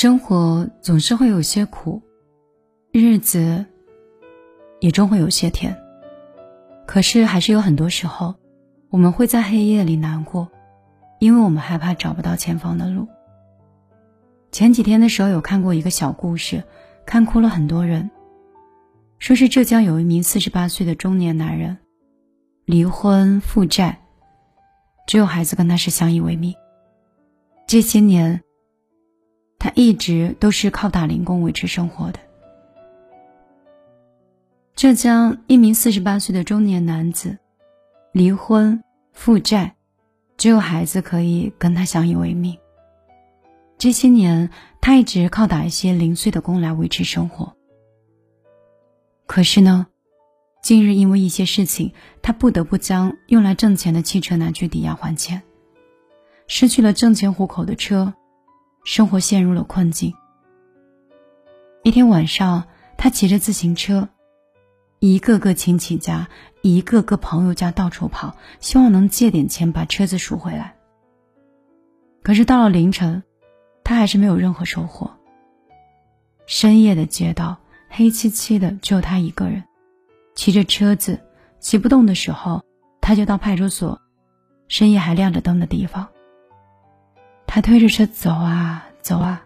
生活总是会有些苦，日子也终会有些甜。可是，还是有很多时候，我们会在黑夜里难过，因为我们害怕找不到前方的路。前几天的时候，有看过一个小故事，看哭了很多人。说是浙江有一名四十八岁的中年男人，离婚负债，只有孩子跟他是相依为命。这些年，他一直都是靠打零工维持生活的。浙江一名四十八岁的中年男子，离婚负债，只有孩子可以跟他相依为命。这些年，他一直靠打一些零碎的工来维持生活。可是呢，近日因为一些事情，他不得不将用来挣钱的汽车拿去抵押还钱，失去了挣钱糊口的车，生活陷入了困境。一天晚上，他骑着自行车。一个个亲戚家，一个个朋友家到处跑，希望能借点钱把车子赎回来。可是到了凌晨，他还是没有任何收获。深夜的街道黑漆漆的，只有他一个人，骑着车子，骑不动的时候，他就到派出所，深夜还亮着灯的地方。他推着车走啊走啊，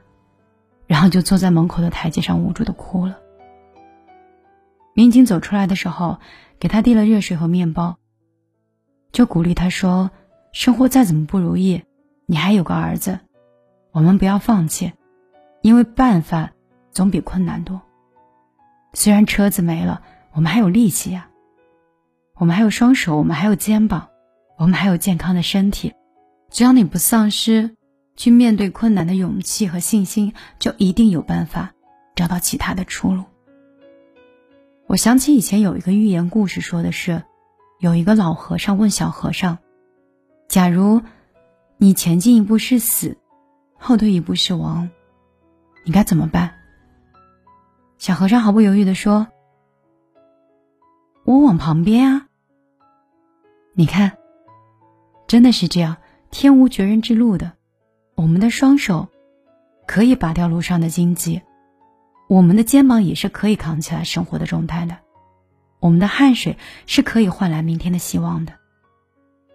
然后就坐在门口的台阶上无助的哭了。民警走出来的时候，给他递了热水和面包，就鼓励他说：“生活再怎么不如意，你还有个儿子，我们不要放弃，因为办法总比困难多。虽然车子没了，我们还有力气呀，我们还有双手，我们还有肩膀，我们还有健康的身体。只要你不丧失去面对困难的勇气和信心，就一定有办法找到其他的出路。”我想起以前有一个寓言故事，说的是，有一个老和尚问小和尚：“假如你前进一步是死，后退一步是亡，你该怎么办？”小和尚毫不犹豫的说：“我往旁边啊。”你看，真的是这样，天无绝人之路的，我们的双手可以拔掉路上的荆棘。我们的肩膀也是可以扛起来生活的重担的，我们的汗水是可以换来明天的希望的。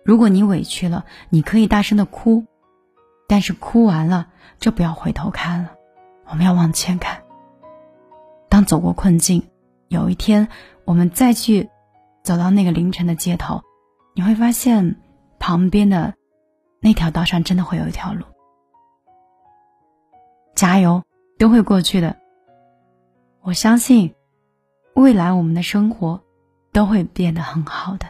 如果你委屈了，你可以大声的哭，但是哭完了就不要回头看了，我们要往前看。当走过困境，有一天我们再去走到那个凌晨的街头，你会发现旁边的那条道上真的会有一条路。加油，都会过去的。我相信，未来我们的生活都会变得很好的。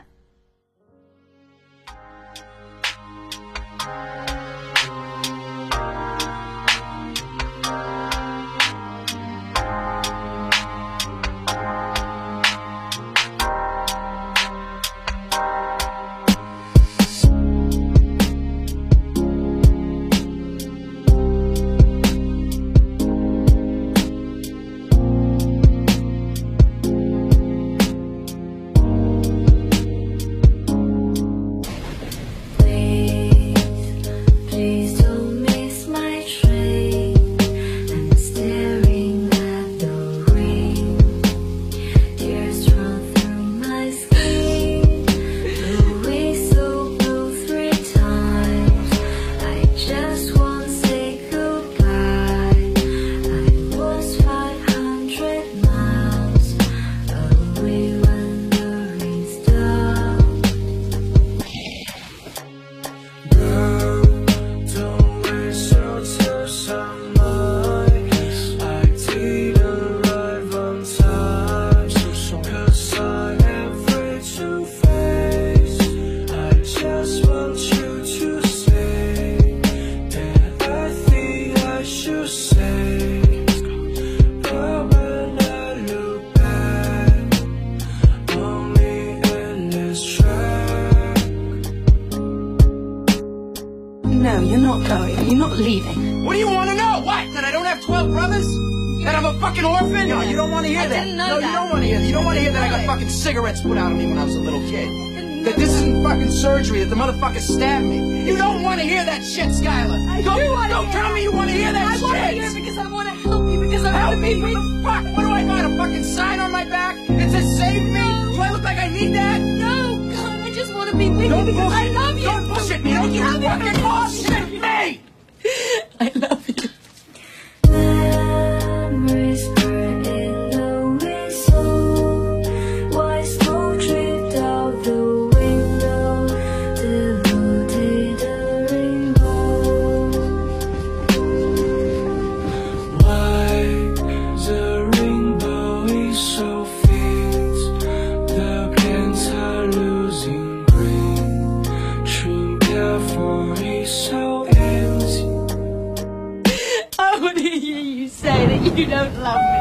leaving. What do you want to know? What? That I don't have 12 brothers? That I'm a fucking orphan? No, you don't want to hear I that. no, that. you don't want to hear that. You don't want to hear that I got fucking cigarettes put out of me when I was a little kid. That this isn't fucking surgery, that the motherfucker stabbed me. You don't want to hear that shit, Skylar. I don't, do want to Don't tell me you want to hear that I shit. I want to hear because I want to help you, because I help want to be the fuck? What do I got, a fucking sign on my back that says save me? No. Do I look like I need that? No, God, I just want to be with you because bullshit. I love you. Don't bullshit me. Don't you fucking bullshit. so empty. I want to hear you say that you don't love me.